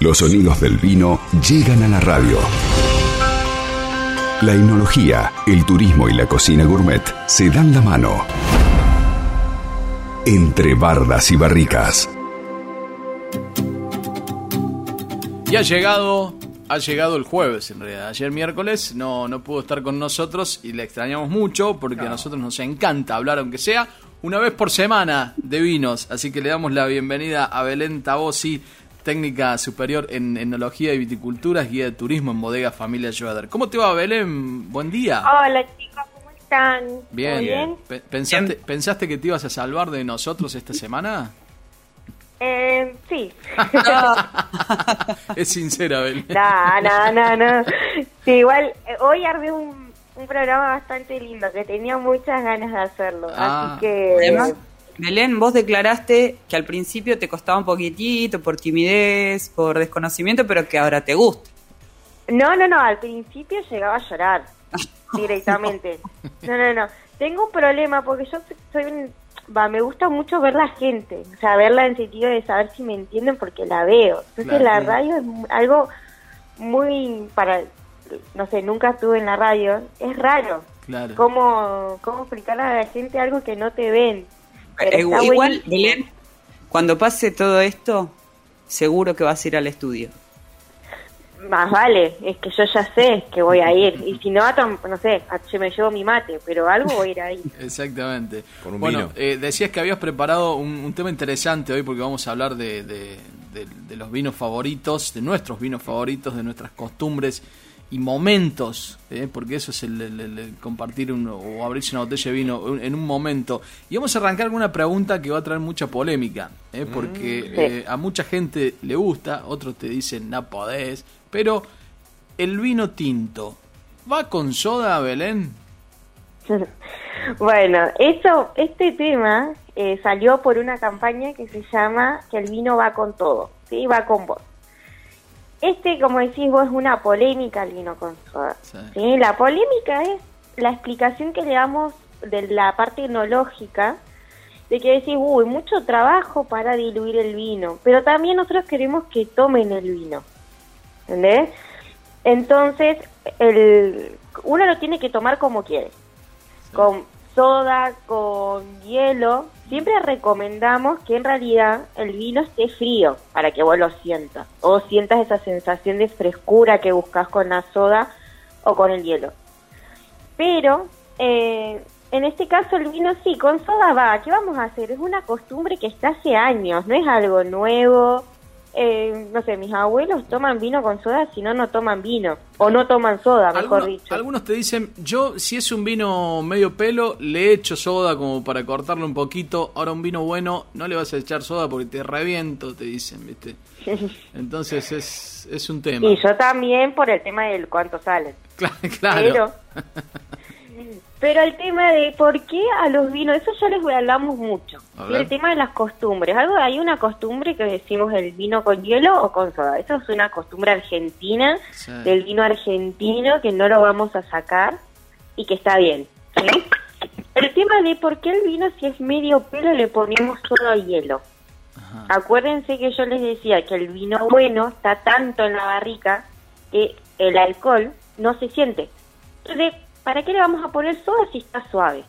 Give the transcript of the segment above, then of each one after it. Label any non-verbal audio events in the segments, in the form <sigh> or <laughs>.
Los sonidos del vino llegan a la radio. La enología, el turismo y la cocina gourmet se dan la mano. Entre bardas y barricas. Y ha llegado, ha llegado el jueves en realidad. Ayer miércoles no, no pudo estar con nosotros y le extrañamos mucho porque a nosotros nos encanta hablar, aunque sea una vez por semana, de vinos. Así que le damos la bienvenida a Belén Tabosi, técnica superior en enología y viticultura, guía de turismo en bodega Familia Schroeder. ¿Cómo te va, Belén? Buen día. Hola, chicos, ¿cómo están? Bien. ¿Pensaste, ¿Pensaste que te ibas a salvar de nosotros esta semana? Eh, sí. <laughs> es sincera, Belén. no, no, no, no. Sí, igual, eh, hoy armé un, un programa bastante lindo, que tenía muchas ganas de hacerlo. Ah. así que... Belén, vos declaraste que al principio te costaba un poquitito por timidez, por desconocimiento, pero que ahora te gusta. No, no, no, al principio llegaba a llorar <laughs> directamente. No, no, no. Tengo un problema porque yo soy un... Va, me gusta mucho ver la gente, o sea, verla en sentido de saber si me entienden porque la veo. Entonces Claro. la radio es algo muy para... No sé, nunca estuve en la radio. Es raro. Claro. ¿Cómo, cómo explicarle a la gente algo que no te ven? Pero Eh, igual, buenísimo. Belén, cuando pase todo esto, seguro que vas a ir al estudio. Más vale, es que yo ya sé que voy a ir. Y si no, no sé, yo me llevo mi mate, pero algo voy a ir ahí. <laughs> Exactamente. Con un bueno, vino. eh, decías que habías preparado un, un tema interesante hoy porque vamos a hablar de, de- de- de los vinos favoritos, de nuestros vinos favoritos, de nuestras costumbres y momentos, eh, porque eso es el, el- el- el compartir un- o abrirse una botella de vino en un momento. Y vamos a arrancar con una pregunta que va a traer mucha polémica, eh, porque Sí. eh, a mucha gente le gusta, otros te dicen no podés, pero el vino tinto, ¿va con soda, Belén? <laughs> bueno, eso, este tema eh, salió por una campaña que se llama Que el vino va con todo, ¿sí? Va con vos. Este, como decís vos, es una polémica el vino con soda. Sí. ¿sí? La polémica es la explicación que le damos de la parte enológica, de que decís, uy, mucho trabajo para diluir el vino, pero también nosotros queremos que tomen el vino. ¿Entendés? Entonces, el, uno lo tiene que tomar como quiere. Con soda, con hielo. Siempre recomendamos que en realidad el vino esté frío para que vos lo sientas. O sientas esa sensación de frescura que buscas con la soda o con el hielo. Pero eh, en este caso el vino sí, con soda va. ¿Qué vamos a hacer? Es una costumbre que está hace años, no es algo nuevo. Eh, no sé, mis abuelos toman vino con soda, si no, no toman vino. O no toman soda, mejor Algunos, dicho. algunos te dicen, yo si es un vino medio pelo, le echo soda como para cortarlo un poquito. Ahora un vino bueno, no le vas a echar soda porque te reviento, te dicen, ¿viste? <laughs> Entonces es, es un tema. Y yo también por el tema del cuánto sale. <laughs> Cla- claro. Pero, <laughs> pero el tema de por qué a los vinos, eso ya les hablamos mucho. Y el tema de las costumbres. Algo Hay una costumbre que decimos el vino con hielo o con soda. Eso es una costumbre argentina, Sí. del vino argentino, que no lo vamos a sacar y que está bien. ¿sí? El tema de por qué el vino, si es medio pelo, le ponemos solo hielo. Ajá. Acuérdense que yo les decía que el vino bueno está tanto en la barrica que el alcohol no se siente. Entonces, ¿para qué le vamos a poner soda si está suave?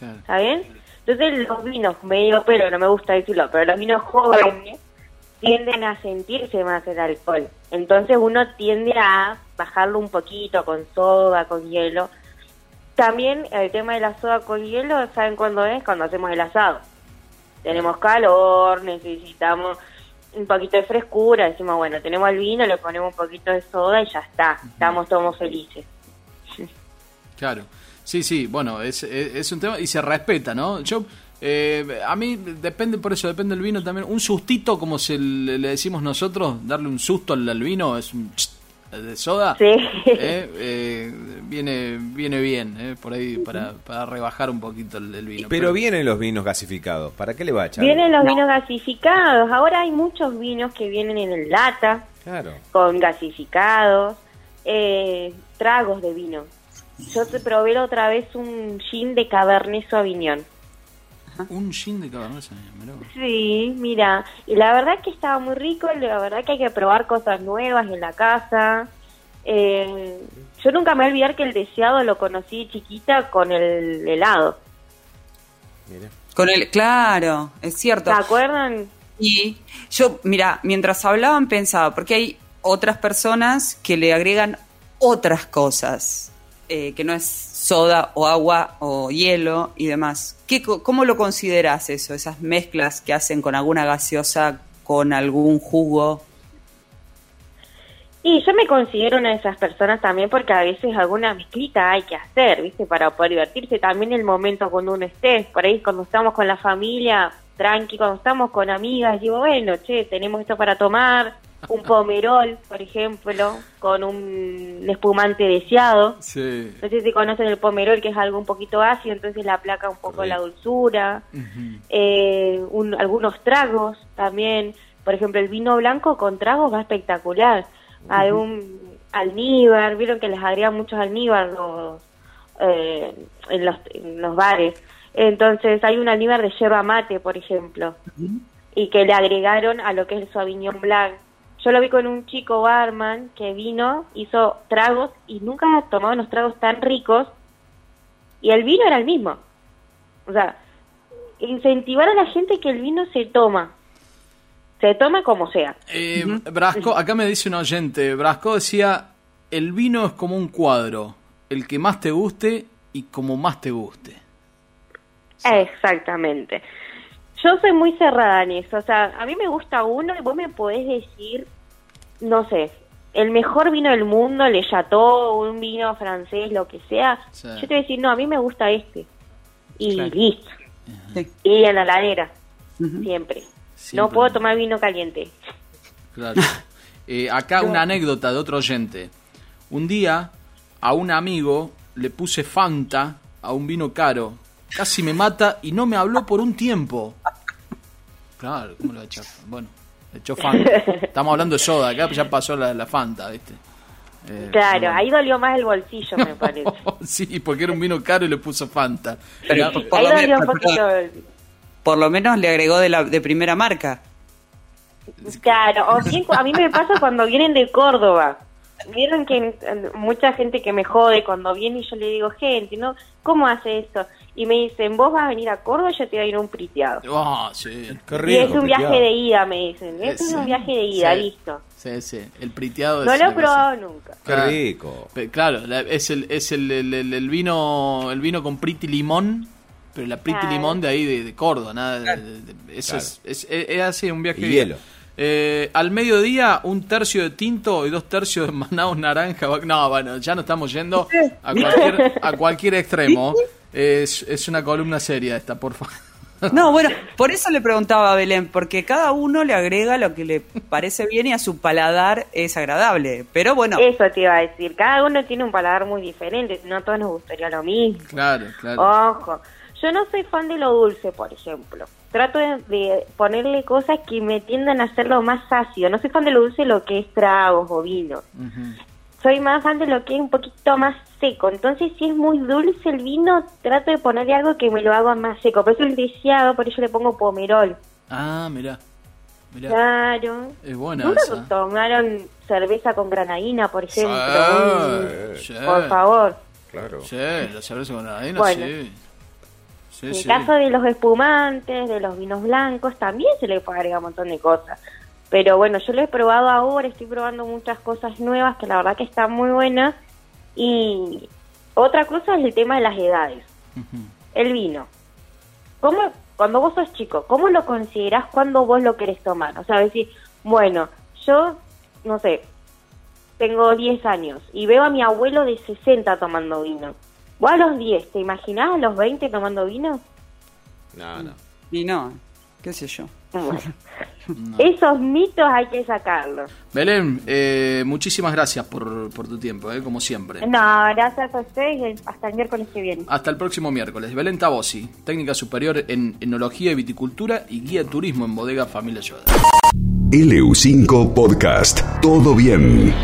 Claro. ¿Está bien? Entonces los vinos medio pelo, no me gusta decirlo, pero los vinos jóvenes tienden a sentirse más el alcohol. Entonces uno tiende a bajarlo un poquito con soda, con hielo. También el tema de la soda con hielo, ¿saben cuándo es? Cuando hacemos el asado. Tenemos calor, necesitamos un poquito de frescura, decimos, bueno, tenemos el vino, le ponemos un poquito de soda y ya está, estamos todos felices. Claro. Sí, sí, bueno, es, es, es un tema y se respeta, ¿no? Yo, eh, a mí depende, por eso depende del vino también. Un sustito, como se le, le decimos nosotros, darle un susto al, al vino, es un ch- de soda. Sí. Eh, eh, viene viene bien, eh, por ahí, para, para rebajar un poquito el, el vino. Pero vienen los vinos gasificados. ¿Para qué le va a echar? Vienen los vinos gasificados. Ahora hay muchos vinos que vienen en el lata, Claro. con gasificados, eh, tragos de vino. Yo te probé la otra vez un gin de Cabernet Sauvignon. Un gin de Cabernet Sauvignon, mirá. Sí, mira, y la verdad que estaba muy rico, la verdad que hay que probar cosas nuevas en la casa. Eh, yo nunca me voy a olvidar que el deseado lo conocí chiquita con el helado. Mire. Con el, claro, es cierto. ¿Se acuerdan? Y yo, mira, mientras hablaban pensaba, porque hay otras personas que le agregan otras cosas, eh, que no es soda o agua o hielo y demás. ¿Qué, ¿Cómo lo consideras eso, esas mezclas que hacen con alguna gaseosa, con algún jugo? Y yo me considero una de esas personas también porque a veces alguna mezclita hay que hacer, ¿viste? Para poder divertirse también el momento cuando uno esté. Por ahí cuando estamos con la familia, tranqui, cuando estamos con amigas, digo, bueno, che, tenemos esto para tomar, un pomerol, por ejemplo, con un espumante deseado. Sí. No sé si conocen el pomerol, que es algo un poquito ácido, entonces la placa un poco la dulzura. Eh, un- algunos tragos también. Por ejemplo, el vino blanco con tragos va espectacular. Hay un almíbar, vieron que les agregan muchos almíbar los, eh, en, los, en los bares. Entonces hay un almíbar de yerba mate, por ejemplo, y que le agregaron a lo que es el Sauvignon Blanc. Yo lo vi con un chico barman que vino, hizo tragos y nunca tomaba unos tragos tan ricos y el vino era el mismo. O sea, incentivar a la gente que el vino se toma. Se toma como sea. Eh, Brasco, acá me dice un oyente, Brasco decía, el vino es como un cuadro, el que más te guste y como más te guste. Exactamente. Yo soy muy cerrada en eso. O sea, a mí me gusta uno y vos me podés decir, no sé, el mejor vino del mundo, Le Chateau, un vino francés, lo que sea. Sí. Yo te voy a decir, no, a mí me gusta este. Y Claro. listo. Sí. Y en la ladera. Siempre. No puedo tomar vino caliente. Claro. <laughs> Eh, acá una anécdota de otro oyente. Un día a un amigo le puse Fanta a un vino caro. Casi me mata y no me habló por un tiempo. Claro, ¿cómo lo echar? Bueno, echó Fanta. <laughs> Estamos hablando de soda, acá ya pasó la, la Fanta, ¿viste? Eh, Claro, bueno. ahí dolió más el bolsillo, me <laughs> parece. sí, porque era un vino caro y le puso Fanta. Pero por, ahí lo dolió menos, un poquito. el- por lo menos le agregó de, la, de primera marca. Claro, o bien, a mí me pasa cuando vienen de Córdoba. Vieron que mucha gente que me jode cuando viene y yo le digo, gente, ¿no? ¿Cómo hace esto? Y me dicen, vos vas a venir a Córdoba, yo te voy a ir a un priteado. Ah, sí. Qué Y rico, es un viaje de ida, me dicen. Es Sí. un viaje de ida, Sí. listo. Sí, sí. El priteado No es lo he probado nunca. Qué Ah. rico. Claro, la- es el es el, el- el- el vino el vino con priti limón, pero la priti Claro. limón de ahí de, de Córdoba, nada, de- de- de- eso es, es, es- es así un viaje. Y de- hielo. Eh, al mediodía un tercio de tinto y dos tercios de <laughs> manaos naranja. va- No, bueno, ya no estamos yendo a <laughs> cualquier a cualquier extremo. <laughs> Es, es una columna seria esta, por favor. <laughs> No, bueno, por eso le preguntaba a Belén, porque cada uno le agrega lo que le parece bien y a su paladar es agradable. Pero bueno, Eso te iba a decir. Cada uno tiene un paladar muy diferente. No a todos nos gustaría lo mismo. Claro, claro. Ojo, yo no soy fan de lo dulce, por ejemplo. Trato de, de ponerle cosas que me tiendan a hacerlo más ácido. No soy fan de lo dulce, lo que es tragos o vino. Ujú. Soy más fan de lo que es un poquito más seco. Entonces, si es muy dulce el vino, trato de ponerle algo que me lo haga más seco. Por eso el deseado, por eso le pongo pomerol. Ah, mira. Mira, Claro. es buena ¿Nunca esa. tomaron cerveza con granadina, por ejemplo? Sí, sí. Por favor. Claro. Sí, la cerveza con granadina, Bueno. sí. Sí, En sí. el caso de los espumantes, de los vinos blancos, también se le puede agregar un montón de cosas. Pero bueno, yo lo he probado ahora, estoy probando muchas cosas nuevas que la verdad que están muy buenas. Y otra cosa es el tema de las edades. El vino. ¿Cómo, cuando vos sos chico, ¿cómo lo considerás cuando vos lo querés tomar? O sea, decir, bueno, yo, no sé, tengo 10 años y veo a mi abuelo de 60 tomando vino. Vos a los 10, ¿te imaginás a los 20 tomando vino? No, no. y no, qué sé yo. Bueno, Esos mitos hay que sacarlos. Belén, eh, muchísimas gracias por, por tu tiempo, eh, como siempre. No, gracias a ustedes y hasta el miércoles que viene. Hasta el próximo miércoles. Belén Tabosi, técnica superior en enología y viticultura y guía de turismo en bodega Familia Yoda. LU5 Podcast. Todo bien.